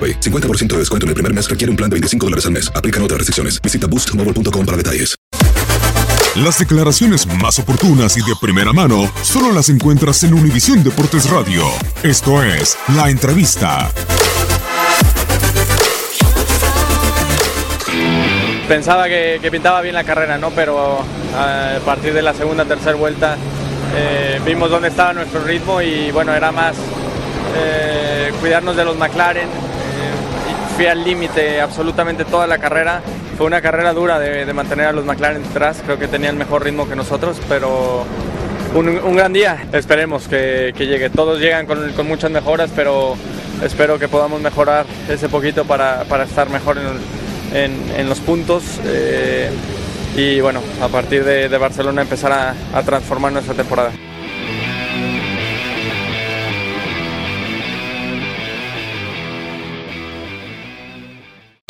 AroPay. 50% de descuento en el primer mes requiere un plan de 25 dólares al mes. Aplican otras restricciones. Visita boostmobile.com para detalles. Las declaraciones más oportunas y de primera mano solo las encuentras en Univisión Deportes Radio. Esto es La Entrevista. Pensaba que, que pintaba bien la carrera, ¿no? Pero a partir de la segunda, tercera vuelta eh, vimos dónde estaba nuestro ritmo y bueno, era más eh, cuidarnos de los McLaren. Fui al límite absolutamente toda la carrera. Fue una carrera dura de, de mantener a los McLaren detrás. Creo que tenían mejor ritmo que nosotros, pero un, un gran día. Esperemos que, que llegue. Todos llegan con, con, muchas mejoras, pero espero que podamos mejorar ese poquito para, para estar mejor en, en, en los puntos. Eh, y bueno, a partir de, de Barcelona empezar a, a transformar nuestra temporada.